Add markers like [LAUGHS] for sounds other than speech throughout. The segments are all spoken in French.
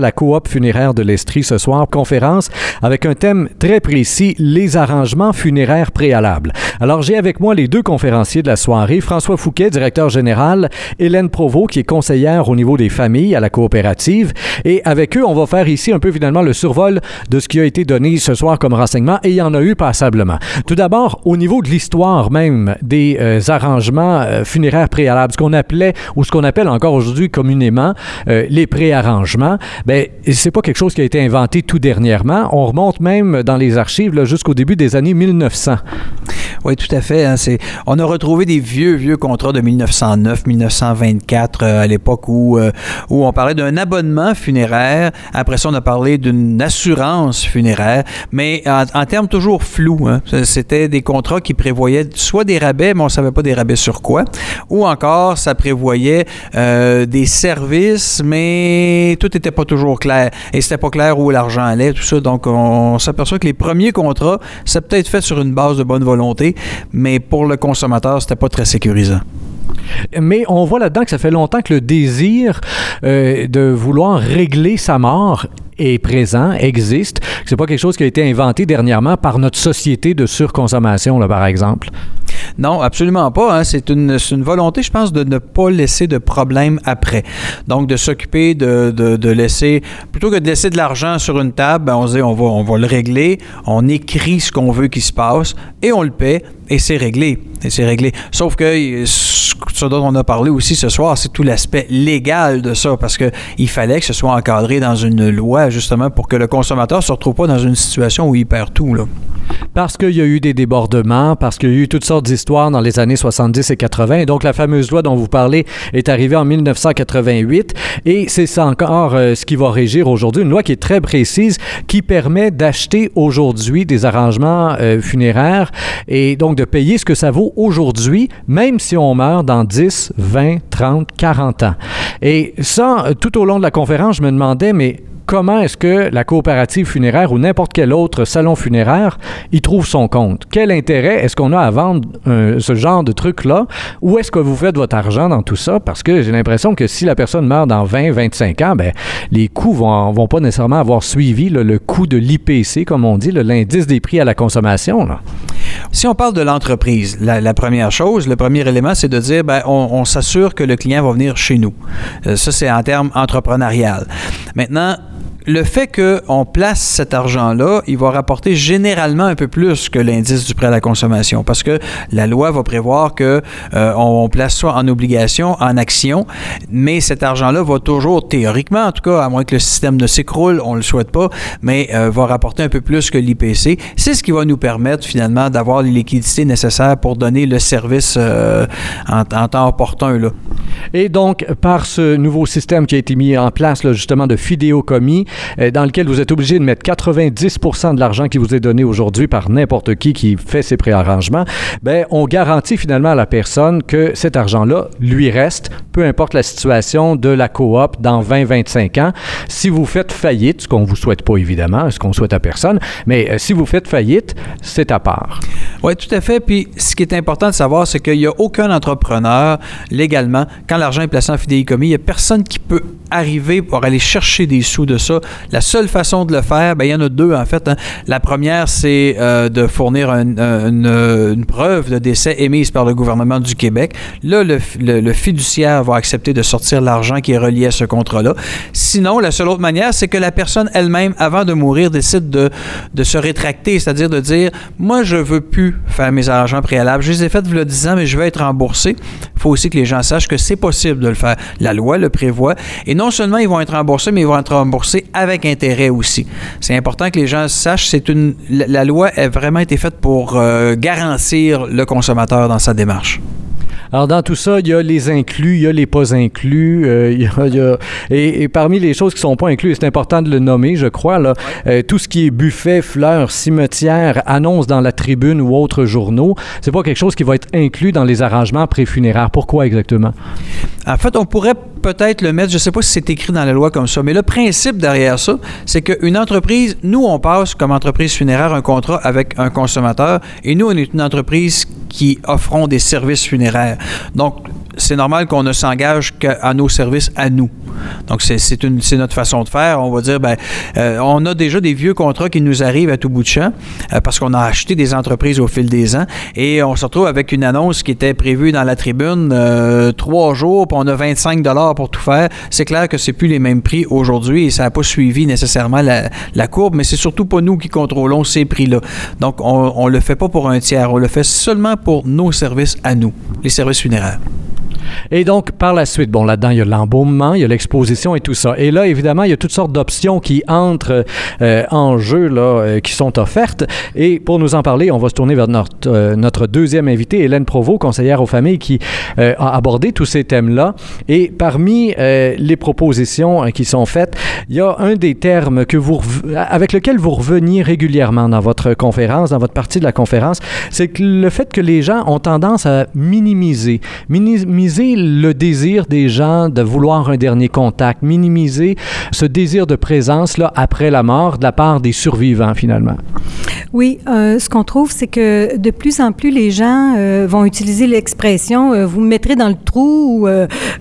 la coop funéraire de l'Estrie ce soir, conférence avec un thème très précis, les arrangements funéraires préalables. Alors j'ai avec moi les deux conférenciers de la soirée, François Fouquet, directeur général, Hélène Provost, qui est conseillère au niveau des familles à la coopérative, et avec eux, on va faire ici un peu finalement le survol de ce qui a été donné ce soir comme renseignement, et il y en a eu passablement. Tout d'abord, au niveau de l'histoire même des euh, arrangements euh, funéraires préalables, ce qu'on appelait, ou ce qu'on appelle encore aujourd'hui communément, euh, les préarrangements, ben, c'est pas quelque chose qui a été inventé tout dernièrement. On remonte même dans les archives jusqu'au début des années 1900. Oui, tout à fait. Hein, c'est, on a retrouvé des vieux, vieux contrats de 1909, 1924, euh, à l'époque où, euh, où on parlait d'un abonnement funéraire. Après ça, on a parlé d'une assurance funéraire, mais en, termes toujours flous. Hein. C'était des contrats qui prévoyaient soit des rabais, mais on ne savait pas des rabais sur quoi, ou encore ça prévoyait euh, des services, mais tout n'était pas toujours clair. Et c'était pas clair où l'argent allait, tout ça. Donc, on s'aperçoit que les premiers contrats, ça peut être fait sur une base de bonne volonté, mais pour le consommateur, c'était pas très sécurisant. Mais on voit là-dedans que ça fait longtemps que le désir euh, de vouloir régler sa mort est présent, existe. C'est pas quelque chose qui a été inventé dernièrement par notre société de surconsommation, là, par exemple. Non, absolument pas. Hein. C'est une, une, volonté, je pense, de ne pas laisser de problème après. Donc, de s'occuper de, de, de, laisser, plutôt que de laisser de l'argent sur une table, ben, on se dit, on va, on va le régler, on écrit ce qu'on veut qu'il se passe et on le paie et c'est réglé. C'est réglé. Sauf que ce dont on a parlé aussi ce soir, c'est tout l'aspect légal de ça, parce qu'il fallait que ce soit encadré dans une loi, justement, pour que le consommateur ne se retrouve pas dans une situation où il perd tout. Là. Parce qu'il y a eu des débordements, parce qu'il y a eu toutes sortes d'histoires dans les années 70 et 80. Et donc, la fameuse loi dont vous parlez est arrivée en 1988. Et c'est ça encore euh, ce qui va régir aujourd'hui. Une loi qui est très précise, qui permet d'acheter aujourd'hui des arrangements euh, funéraires et donc de payer ce que ça vaut aujourd'hui, même si on meurt dans 10, 20, 30, 40 ans. Et ça, tout au long de la conférence, je me demandais, mais comment est-ce que la coopérative funéraire ou n'importe quel autre salon funéraire y trouve son compte? Quel intérêt est-ce qu'on a à vendre ce genre de truc-là? Où est-ce que vous faites votre argent dans tout ça? Parce que j'ai l'impression que si la personne meurt dans 20, 25 ans, ben, les coûts vont, vont pas nécessairement avoir suivi le coût de l'IPC, comme on dit, l'indice des prix à la consommation. Si on parle de l'entreprise, la, première chose, le premier élément, c'est de dire, ben, on, s'assure que le client va venir chez nous. Euh, ça, c'est en termes entrepreneurial. Maintenant, le fait qu'on place cet argent-là, il va rapporter généralement un peu plus que l'indice du prêt à la consommation parce que la loi va prévoir que euh, on place soit en obligation, en action, mais cet argent-là va toujours, théoriquement en tout cas, à moins que le système ne s'écroule, on ne le souhaite pas, mais euh, va rapporter un peu plus que l'IPC. C'est ce qui va nous permettre finalement d'avoir les liquidités nécessaires pour donner le service euh, en, temps opportun. Là. Et donc, par ce nouveau système qui a été mis en place, là, justement, de fidéocommis, dans lequel vous êtes obligé de mettre 90% de l'argent qui vous est donné aujourd'hui par n'importe qui qui fait ses préarrangements, ben, on garantit finalement à la personne que cet argent-là lui reste, peu importe la situation de la coop dans 20-25 ans. Si vous faites faillite, ce qu'on vous souhaite pas évidemment, ce qu'on souhaite à personne, mais euh, si vous faites faillite, c'est à part. Oui, tout à fait. Puis ce qui est important de savoir, c'est qu'il n'y a aucun entrepreneur légalement, quand l'argent est placé en fidéicommis, il n'y a personne qui peut arriver pour aller chercher des sous de ça. La seule façon de le faire, ben, il y en a deux en fait. Hein. La première, c'est euh, de fournir une, preuve de décès émise par le gouvernement du Québec. Là, le, fiduciaire va accepter de sortir l'argent qui est relié à ce contrat-là. Sinon, la seule autre manière, c'est que la personne elle-même, avant de mourir, décide de, de se rétracter, c'est-à-dire de dire, moi, je veux plus faire mes arrangements préalables. Je les ai faits a 10 ans, mais je vais être remboursé. Il faut aussi que les gens sachent que c'est possible de le faire. La loi le prévoit. Et non seulement ils vont être remboursés, mais ils vont être remboursés avec intérêt aussi. C'est important que les gens sachent, c'est une la loi a vraiment été faite pour euh, garantir le consommateur dans sa démarche. Alors, dans tout ça, il y a les inclus, il y a les pas inclus. Euh, il y a, et, parmi les choses qui ne sont pas inclus, c'est important de le nommer, je crois, là, euh, tout ce qui est buffet, fleurs, cimetière, annonce dans la tribune ou autres journaux, c'est pas quelque chose qui va être inclus dans les arrangements préfunéraires. Pourquoi exactement? En fait, on pourrait peut-être le mettre, je ne sais pas si c'est écrit dans la loi comme ça, mais le principe derrière ça, c'est qu'une entreprise, nous, on passe comme entreprise funéraire un contrat avec un consommateur et nous, on est une entreprise qui offront des services funéraires. Donc, c'est normal qu'on ne s'engage qu'à nos services à nous. Donc, c'est notre façon de faire. On va dire, ben, euh, on a déjà des vieux contrats qui nous arrivent à tout bout de champ euh, parce qu'on a acheté des entreprises au fil des ans et on se retrouve avec une annonce qui était prévue dans la tribune euh, trois jours, puis on a 25 dollars pour tout faire. C'est clair que c'est plus les mêmes prix aujourd'hui et ça n'a pas suivi nécessairement la, la courbe, mais c'est surtout pas nous qui contrôlons ces prix-là. Donc, on ne le fait pas pour un tiers, on le fait seulement pour nos services à nous, les services funéraires. Et donc, par la suite, bon, là-dedans, il y a l'embaumement, il y a l'exposition et tout ça. Et là, évidemment, il y a toutes sortes d'options qui entrent euh, en jeu, là, euh, qui sont offertes. Et pour nous en parler, on va se tourner vers notre, euh, deuxième invitée, Hélène Provost, conseillère aux familles, qui a abordé tous ces thèmes-là. Et parmi les propositions qui sont faites, il y a un des termes que vous, avec lequel vous reveniez régulièrement dans votre conférence, dans votre partie de la conférence, c'est le fait que les gens ont tendance à minimiser, minimiser le désir des gens de vouloir un dernier contact, minimiser ce désir de présence là après la mort de la part des survivants finalement. Oui, euh, ce qu'on trouve, c'est que de plus en plus les gens euh, vont utiliser l'expression euh, vous me mettrez dans le trou ou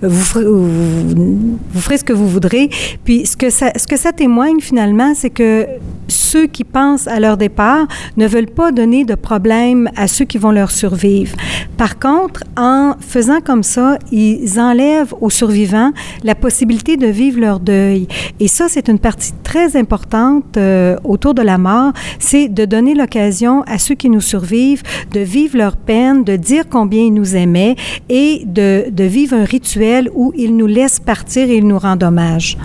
vous, ferez, ce que vous voudrez. Puis ce que ce que ça témoigne finalement, c'est que ceux qui pensent à leur départ ne veulent pas donner de problème à ceux qui vont leur survivre. Par contre, en faisant comme ça, ils enlèvent aux survivants la possibilité de vivre leur deuil. Et ça, c'est une partie très importante euh, autour de la mort, c'est de donner l'occasion à ceux qui nous survivent de vivre leur peine, de dire combien ils nous aimaient et de, de vivre un rituel où ils nous laissent partir et ils nous rendent hommage.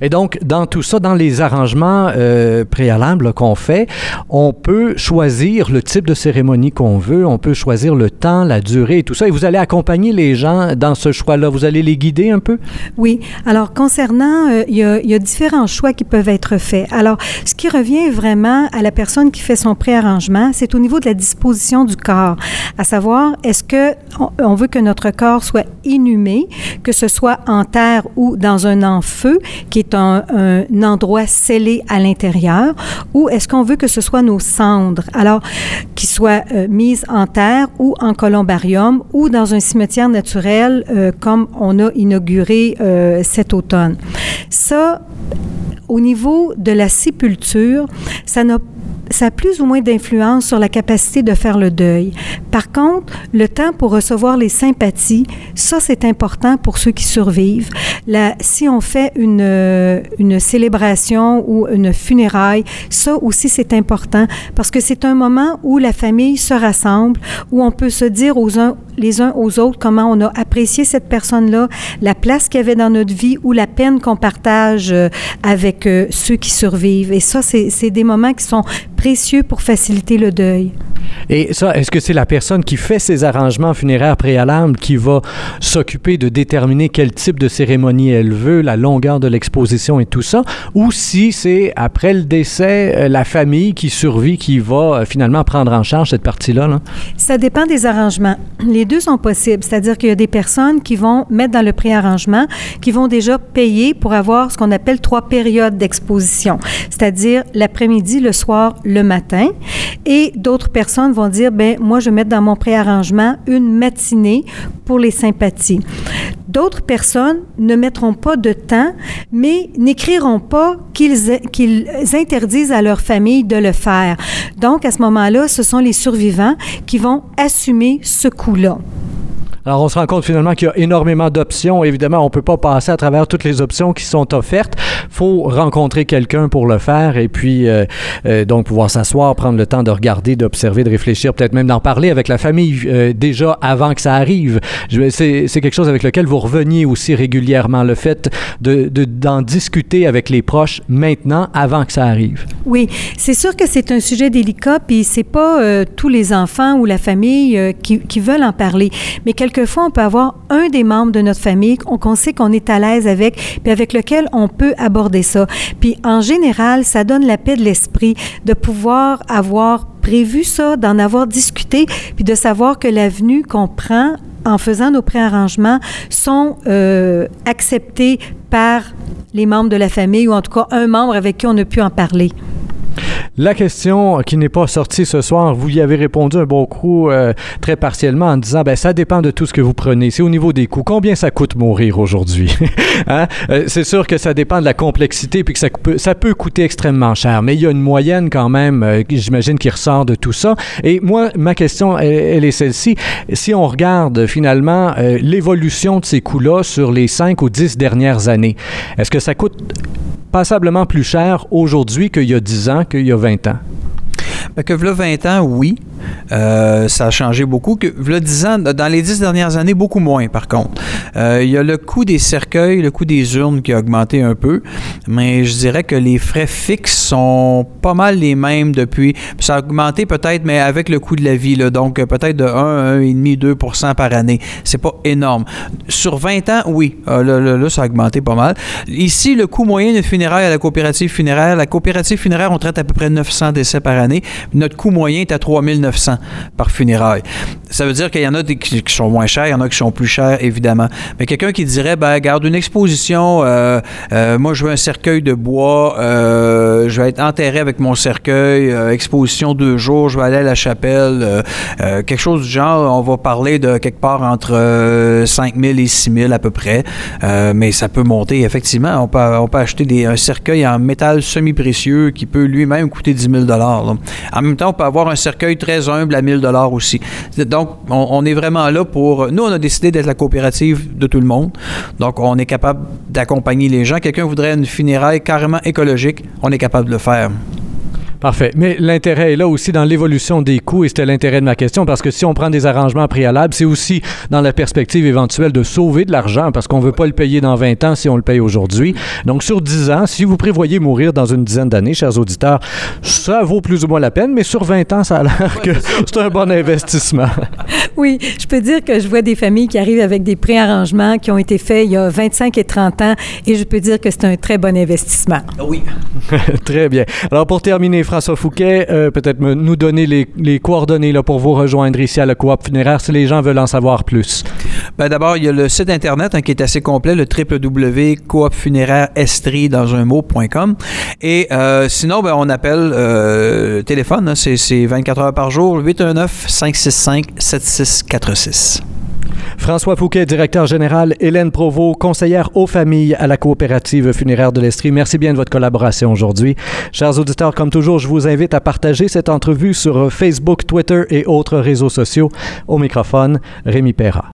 Et donc, dans tout ça, dans les arrangements euh, préalables qu'on fait, on peut choisir le type de cérémonie qu'on veut, on peut choisir le temps, la durée et tout ça. Et vous allez accompagner les gens dans ce choix-là. Vous allez les guider un peu? Oui. Alors, concernant, euh, il, y a, différents choix qui peuvent être faits. Alors, ce qui revient vraiment à la personne qui fait son préarrangement, c'est au niveau de la disposition du corps. À savoir, est-ce que on, veut que notre corps soit inhumé, que ce soit en terre ou dans un en-feu, qui est un, endroit scellé à l'intérieur, ou est-ce qu'on veut que ce soit nos cendres, alors qui soient euh, mises en terre ou en columbarium ou dans un cimetière naturel euh, comme on a inauguré euh, cet automne. Ça, au niveau de la sépulture, ça n'a ça a plus ou moins d'influence sur la capacité de faire le deuil. Par contre, le temps pour recevoir les sympathies, ça c'est important pour ceux qui survivent. Si on fait une, euh, une célébration ou une funéraille, ça aussi c'est important parce que c'est un moment où la famille se rassemble, où on peut se dire aux uns, les uns aux autres comment on a apprécié cette personne-là, la place qu'il y avait dans notre vie ou la peine qu'on partage euh, avec euh, ceux qui survivent. Et ça, c'est des moments qui sont précieux pour faciliter le deuil. Et ça, est-ce que c'est la personne qui fait ces arrangements funéraires préalables qui va s'occuper de déterminer quel type de cérémonie elle veut, la longueur de l'exposition et tout ça, ou si c'est après le décès euh, la famille qui survit qui va euh, finalement prendre en charge cette partie-là? Là? Ça dépend des arrangements. Les deux sont possibles, c'est-à-dire qu'il y a des personnes qui vont mettre dans le préarrangement, qui vont déjà payer pour avoir ce qu'on appelle trois périodes d'exposition, c'est-à-dire l'après-midi, le soir, le matin, et d'autres personnes vont dire, ben moi, je vais mettre dans mon préarrangement une matinée pour les sympathies. D'autres personnes ne mettront pas de temps, mais n'écriront pas qu'ils interdisent à leur famille de le faire. Donc, à ce moment-là, ce sont les survivants qui vont assumer ce coût-là. Alors, on se rend compte finalement qu'il y a énormément d'options. Évidemment, on ne peut pas passer à travers toutes les options qui sont offertes. faut rencontrer quelqu'un pour le faire et puis, euh, euh, donc, pouvoir s'asseoir, prendre le temps de regarder, d'observer, de réfléchir, peut-être même d'en parler avec la famille euh, déjà avant que ça arrive. C'est quelque chose avec lequel vous reveniez aussi régulièrement, le fait d'en de, d'en discuter avec les proches maintenant, avant que ça arrive. Oui, c'est sûr que c'est un sujet délicat, puis c'est pas tous les enfants ou la famille qui, qui, veulent en parler. Mais quelque quelquefois, on peut avoir un des membres de notre famille qu'on sait qu'on est à l'aise avec, puis avec lequel on peut aborder ça. Puis en général, ça donne la paix de l'esprit de pouvoir avoir prévu ça, d'en avoir discuté, puis de savoir que l'avenue qu'on prend en faisant nos préarrangements sont euh, acceptés par les membres de la famille ou en tout cas un membre avec qui on a pu en parler. La question qui n'est pas sortie ce soir, vous y avez répondu un bon coup euh, très partiellement en disant ben ça dépend de tout ce que vous prenez. C'est au niveau des coûts. Combien ça coûte mourir aujourd'hui? [LAUGHS] Hein? euh, C'est sûr que ça dépend de la complexité puis que ça peut, ça peut coûter extrêmement cher, mais il y a une moyenne quand même, euh, j'imagine, qui ressort de tout ça. Et moi, ma question, elle, est celle-ci. Si on regarde finalement l'évolution de ces coûts-là sur les 5 ou 10 dernières années, est-ce que ça coûte passablement plus cher aujourd'hui qu'il y a 10 ans, qu'il y a 20 ans? Ben, que là, 20 ans, oui. Euh, ça a changé beaucoup. Que, là, 10 ans, dans les 10 dernières années, beaucoup moins, par contre. Euh, il y a le coût des cercueils, le coût des urnes qui a augmenté un peu, mais je dirais que les frais fixes sont pas mal les mêmes depuis. Ça a augmenté peut-être, mais avec le coût de la vie, là, donc peut-être de 1, 1,5, 2% par année. C'est pas énorme. Sur 20 ans, oui. Euh, là, là, ça a augmenté pas mal. Ici, le coût moyen de funérailles à la coopérative funéraire, la coopérative funéraire, on traite à peu près 900 décès par année. Notre coût moyen est à 3900 par funérailles. Ça veut dire qu'il y en a qui, sont moins chers, il y en a qui sont plus chers, évidemment. Mais quelqu'un qui dirait, ben, garde une exposition, euh, euh, moi, je veux un cercueil de bois, euh, je vais être enterré avec mon cercueil, exposition deux jours, je vais aller à la chapelle, quelque chose du genre, on va parler de quelque part entre 5000 et 6000 à peu près. mais ça peut monter, effectivement. On peut, acheter un cercueil en métal semi-précieux qui peut lui-même coûter 10 000 En même temps, on peut avoir un cercueil très humble à 1000 aussi. Donc, on, est vraiment là pour... Nous, on a décidé d'être la coopérative de tout le monde. Donc, on est capable d'accompagner les gens. Quelqu'un voudrait une funéraille carrément écologique, on est capable de le faire. Parfait. Mais l'intérêt est là aussi dans l'évolution des coûts et c'était l'intérêt de ma question parce que si on prend des arrangements préalables, c'est aussi dans la perspective éventuelle de sauver de l'argent parce qu'on ne veut pas le payer dans 20 ans si on le paye aujourd'hui. Donc, sur 10 ans, si vous prévoyez mourir dans une dizaine d'années, chers auditeurs, ça vaut plus ou moins la peine, mais sur 20 ans, ça a l'air que c'est un bon investissement. [LAUGHS] Oui, je peux dire que je vois des familles qui arrivent avec des préarrangements qui ont été faits il y a 25 et 30 ans et je peux dire que c'est un très bon investissement. Oui. [LAUGHS] très bien. Alors, pour terminer, François Fouquet, euh, peut-être nous donner les, coordonnées là, pour vous rejoindre ici à la coop funéraire si les gens veulent en savoir plus. Ben, D'abord, il y a le site Internet hein, qui est assez complet, le www.coopfunéraire-estrie dans un mot.com. Et euh, sinon, ben, on appelle euh, téléphone, hein, c'est 24 heures par jour, 819-565-7646. François Fouquet, directeur général, Hélène Provost, conseillère aux familles à la coopérative funéraire de l'Estrie. Merci bien de votre collaboration aujourd'hui. Chers auditeurs, comme toujours, je vous invite à partager cette entrevue sur Facebook, Twitter et autres réseaux sociaux. Au microphone, Rémi Perra.